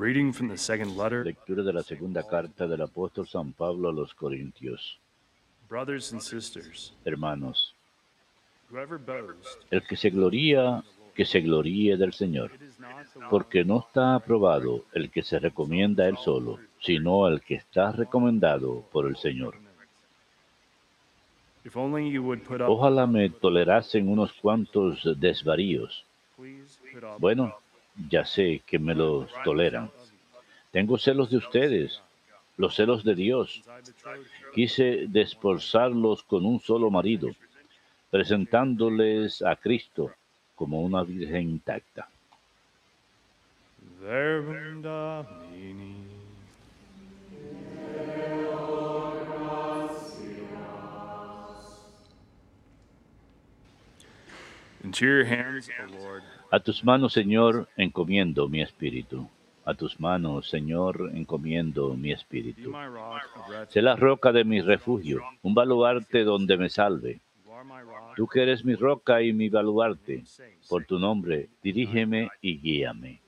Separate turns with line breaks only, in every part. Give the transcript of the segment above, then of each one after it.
reading from the second letter.
Lectura de la segunda carta del apóstol San Pablo a los Corintios.
Brothers and sisters,
Hermanos,
whoever boasts,
el que se gloría, que se gloríe del Señor, porque no está aprobado el que se recomienda él solo, sino el que está recomendado por el Señor. Ojalá me tolerasen unos cuantos desvaríos. Bueno, ya sé que me los toleran. Tengo celos de ustedes, los celos de Dios. Quise desposarlos con un solo marido, presentándoles a Cristo como una virgen intacta. A tus manos, Señor, encomiendo mi espíritu. A tus manos, Señor, encomiendo mi espíritu. Sé la roca de mi refugio, un baluarte donde me salve. Tú que eres mi roca y mi baluarte, por tu nombre, dirígeme y guíame.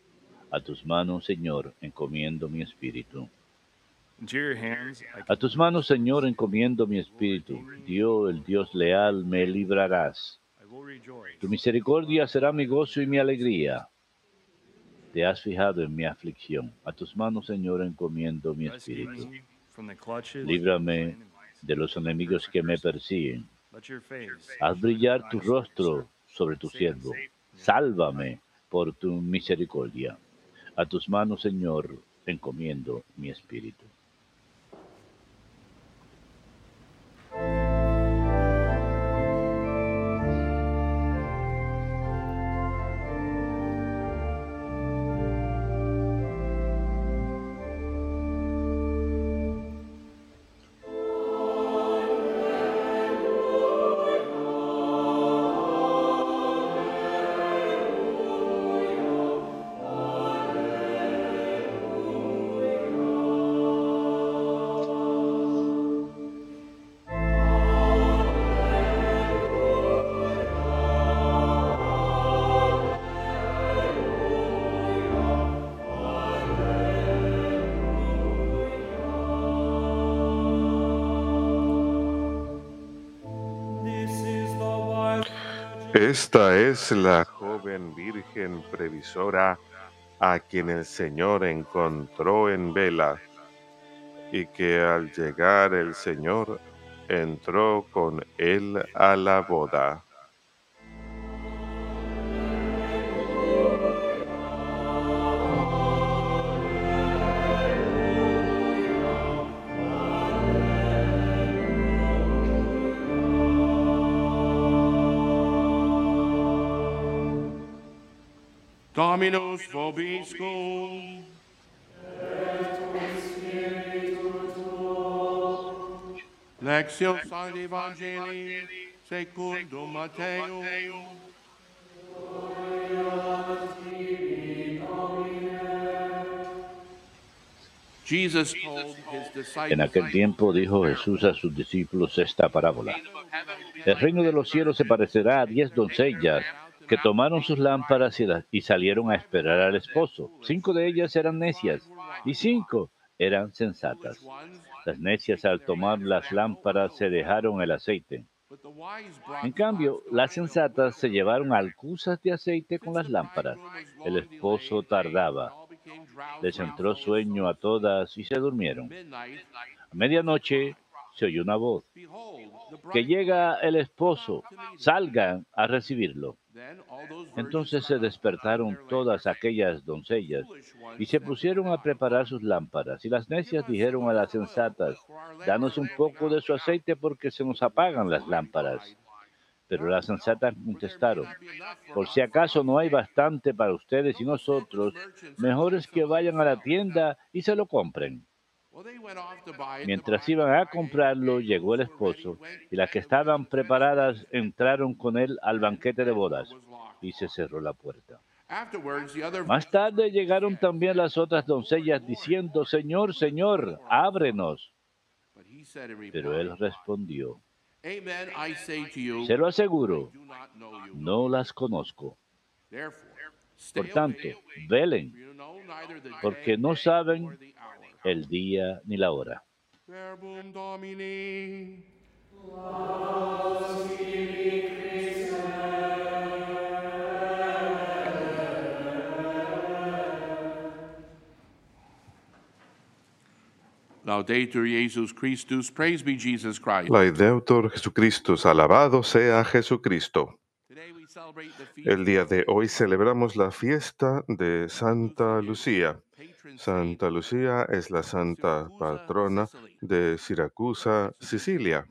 A tus manos, Señor, encomiendo mi espíritu. A tus manos, Señor, encomiendo mi espíritu. Dios, el Dios leal, me librarás. Tu misericordia será mi gozo y mi alegría. Te has fijado en mi aflicción. A tus manos, Señor, encomiendo mi espíritu. Líbrame de los enemigos que me persiguen. Haz brillar tu rostro sobre tu siervo. Sálvame por tu misericordia. A tus manos, Señor, encomiendo mi espíritu.
Esta es la joven virgen previsora a quien el Señor encontró en vela y que al llegar el Señor entró con él a la boda.
En aquel tiempo dijo Jesús a sus discípulos esta parábola. El reino de los cielos se parecerá a diez doncellas que tomaron sus lámparas y, y salieron a esperar al esposo. Cinco de ellas eran necias y cinco eran sensatas. Las necias al tomar las lámparas se dejaron el aceite. En cambio, las sensatas se llevaron alcusas de aceite con las lámparas. El esposo tardaba. Les entró sueño a todas y se durmieron. A medianoche se oyó una voz. Que llega el esposo, salgan a recibirlo. Entonces se despertaron
lamps.
todas aquellas doncellas y se pusieron a preparar sus lámparas. Y las necias dijeron a las sensatas, danos un poco de su aceite porque se nos apagan las lámparas. Pero las sensatas contestaron, por si acaso no hay bastante para ustedes y nosotros, mejor es que vayan a la tienda y se lo compren. Mientras iban a comprarlo, llegó el esposo y las que estaban preparadas entraron con él al banquete de bodas y se cerró la puerta. Más tarde llegaron también las otras doncellas diciendo, Señor, Señor, ábrenos. Pero él respondió, se lo aseguro, no las conozco. Por tanto, velen, porque no saben el día ni la hora.
Laudetur Jesus Christus, praise be Jesus Christ.
Laudetur Jesucristo, alabado sea Jesucristo. El día de hoy celebramos la fiesta de Santa Lucía. Santa Lucía es la santa patrona de Siracusa, Sicilia.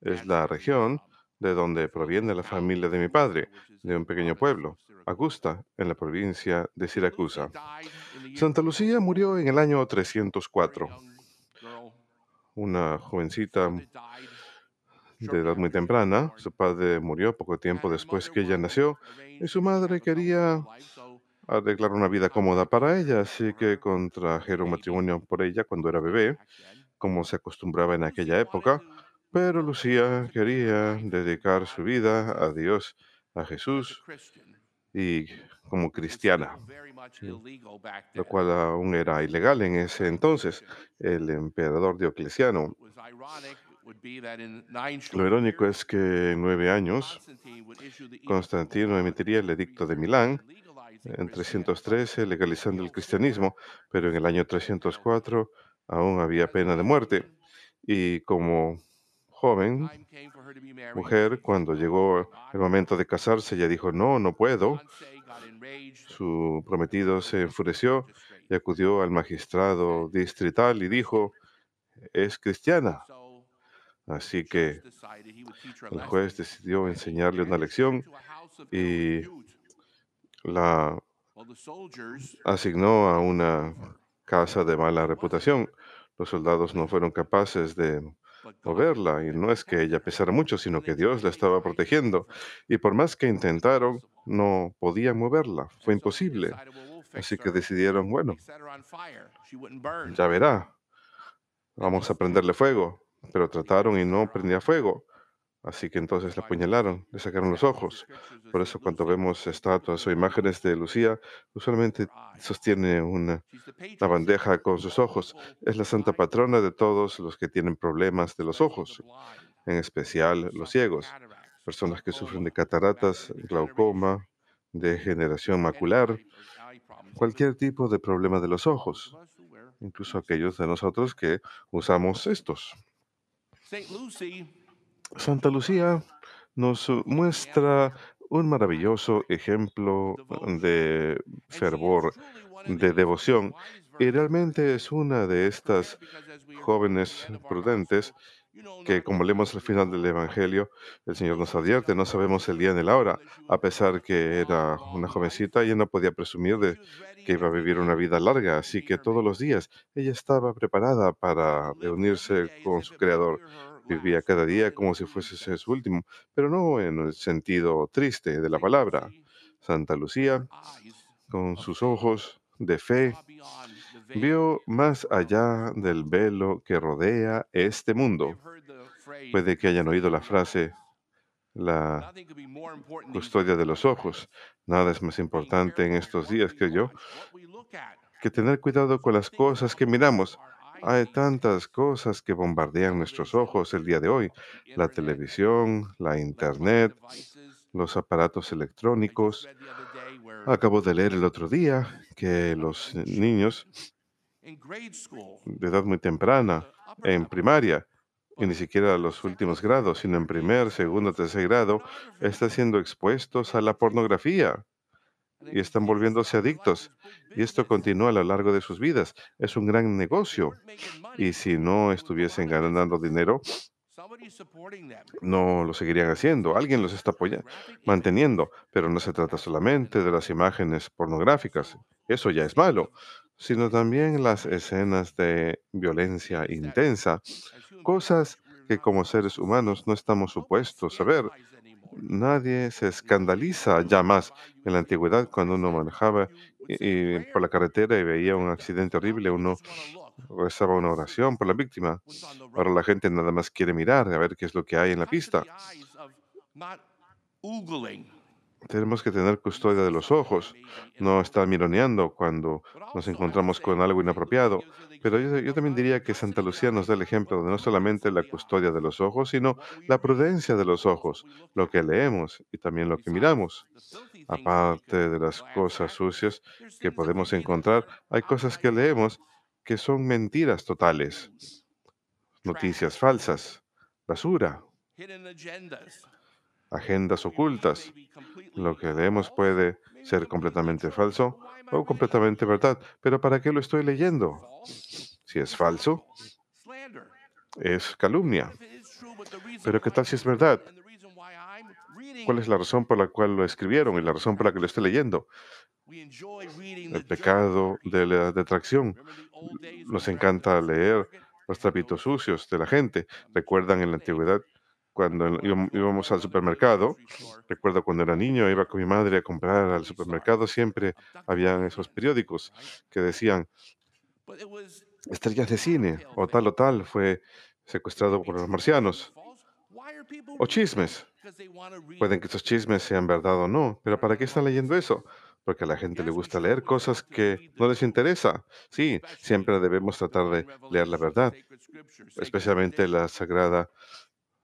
Es la región de donde proviene la familia de mi padre, de un pequeño pueblo, Augusta, en la provincia de Siracusa. Santa Lucía murió en el año 304.
young girl
Una jovencita de edad muy temprana. Su padre murió poco tiempo después que ella nació y su madre quería arreglar una vida cómoda para ella, así que contrajeron matrimonio por ella cuando era bebé, como se acostumbraba en aquella época. Pero Lucía quería dedicar su vida a Dios, a Jesús y como cristiana, lo cual aún era ilegal en ese entonces. El emperador Diocleciano. Lo irónico es que en nueve años Constantino emitiría el edicto de Milán en 313 legalizando el cristianismo, pero en el año 304 aún había pena de muerte. Y como joven, mujer, cuando llegó el momento de casarse, ella dijo, no, no puedo. Su prometido se enfureció y acudió al magistrado distrital y dijo, es cristiana. Así que el juez decidió enseñarle una lección y la asignó a una casa de mala reputación. Los soldados no fueron capaces de moverla y no es que ella pesara mucho, sino que Dios la estaba protegiendo. Y por más que intentaron, no podían moverla. Fue imposible. Así que decidieron, bueno, ya verá, vamos a prenderle fuego. Pero trataron y no prendía fuego. Así que entonces la apuñalaron, le sacaron los ojos. Por eso cuando vemos estatuas o imágenes de Lucía, usualmente sostiene una, una bandeja con sus ojos. Es la santa patrona de todos los que tienen problemas de los ojos, en especial los ciegos, personas que sufren de cataratas, glaucoma, degeneración macular, cualquier tipo de problema de los ojos, incluso aquellos de nosotros que usamos estos. Santa Lucía nos muestra un maravilloso ejemplo de fervor, de devoción, y realmente es una de estas jóvenes prudentes que, como leemos al final del Evangelio, el Señor nos advierte, no sabemos el día ni la hora, a pesar que era una jovencita, ella no podía presumir de que iba a vivir una vida larga, así que todos los días ella estaba preparada para reunirse con su Creador. Vivía cada día como si fuese su último, pero no en el sentido triste de la palabra. Santa Lucía, con sus ojos de fe, vio más allá del velo que rodea este mundo. Puede que hayan oído la frase, la custodia de los ojos. Nada es más importante en estos días que yo que tener cuidado con las cosas que miramos. Hay tantas cosas que bombardean nuestros ojos el día de hoy. La televisión, la internet, los aparatos electrónicos. Acabo de leer el otro día que los niños de edad muy temprana, en primaria, y ni siquiera los últimos grados, sino en primer, segundo, tercer grado, están siendo expuestos a la pornografía y están volviéndose adictos. Y esto continúa a lo largo de sus vidas. Es un gran negocio. Y si no estuviesen ganando dinero, no lo seguirían haciendo. Alguien los está apoyando, manteniendo. Pero no se trata solamente de las imágenes pornográficas. Eso ya es malo. Sino también las escenas de violencia intensa. Cosas que como seres humanos no estamos supuestos a ver. Nadie se escandaliza ya más. En la antigüedad, cuando uno manejaba por la carretera y veía un accidente horrible, uno rezaba una oración por la víctima. Ahora la gente nada más quiere mirar a ver qué es lo que hay en la pista. Tenemos que tener custodia de los ojos, no estar mironeando cuando nos encontramos con algo inapropiado. Pero yo, también diría que Santa Lucía nos da el ejemplo de no solamente la custodia de los ojos, sino la prudencia de los ojos, lo que leemos y también lo que miramos. Aparte de las cosas sucias que podemos encontrar, hay cosas que leemos que son mentiras totales, noticias falsas, basura, agendas ocultas. Lo que leemos puede ser completamente falso o completamente verdad. Pero ¿para qué lo estoy leyendo? Si es falso, es calumnia. Pero ¿qué tal si es verdad? ¿Cuál es la razón por la cual lo escribieron y la razón por la que lo estoy leyendo? El pecado de la detracción. Nos encanta leer los trapitos sucios de la gente. ¿Recuerdan en la antigüedad cuando íbam- íbamos al supermercado? Recuerdo cuando era niño, iba con mi madre a comprar al supermercado, siempre habían esos periódicos que decían estrellas de cine o tal o tal fue secuestrado por los marcianos. O chismes. Pueden que esos chismes sean verdad o no, pero ¿para qué están leyendo eso? Porque a la gente le gusta leer cosas que no les interesa. Sí, siempre debemos tratar de leer la verdad, especialmente la sagrada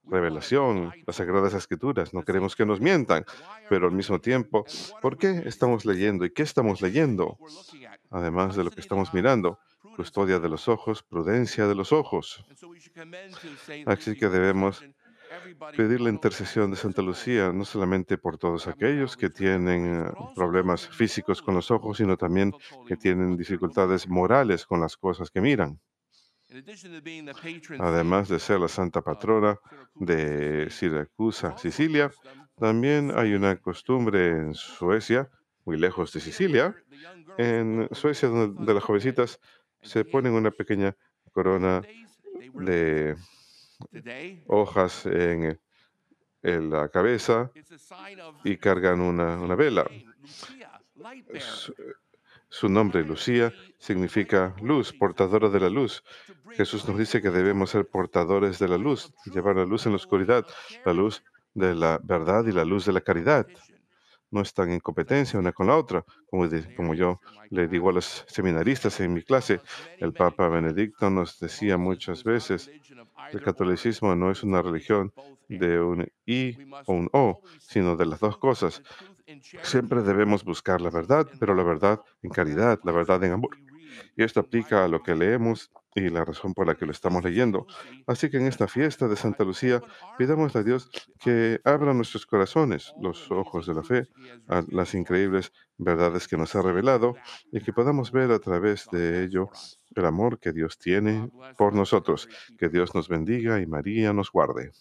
revelación, las sagradas escrituras. No queremos que nos mientan, pero al mismo tiempo, ¿por qué estamos leyendo y qué estamos leyendo? Además de lo que estamos mirando, custodia de los ojos, prudencia de los ojos. Así que debemos pedir la intercesión de Santa Lucía, no solamente por todos aquellos que tienen eh, problemas físicos con los ojos, sino también que tienen dificultades morales con las cosas que miran. Además de ser la santa patrona de Siracusa, Sicilia, también hay una costumbre en Suecia, muy lejos de Sicilia, en Suecia donde de las jovencitas se ponen una pequeña corona de hojas en, en la cabeza y cargan una, una vela. Su, nombre, Lucía, significa luz, portadora de la luz. Jesús nos dice que debemos ser portadores de la luz, llevar la luz en la oscuridad, la luz de la verdad y la luz de la caridad. No están en competencia una con la otra, como, como yo le digo a los seminaristas en mi clase. El Papa Benedicto nos decía muchas veces, el catolicismo no es una religión de un I o un O, sino de las dos cosas. Siempre debemos buscar la verdad, pero la verdad en caridad, la verdad en amor. Y esto aplica a lo que leemos y la razón por la que lo estamos leyendo. Así que en esta fiesta de Santa Lucía, pidamos a Dios que abra nuestros corazones, los ojos de la fe, a las increíbles verdades que nos ha revelado y que podamos ver a través de ello el amor que Dios tiene por nosotros. Que Dios nos bendiga y María nos guarde.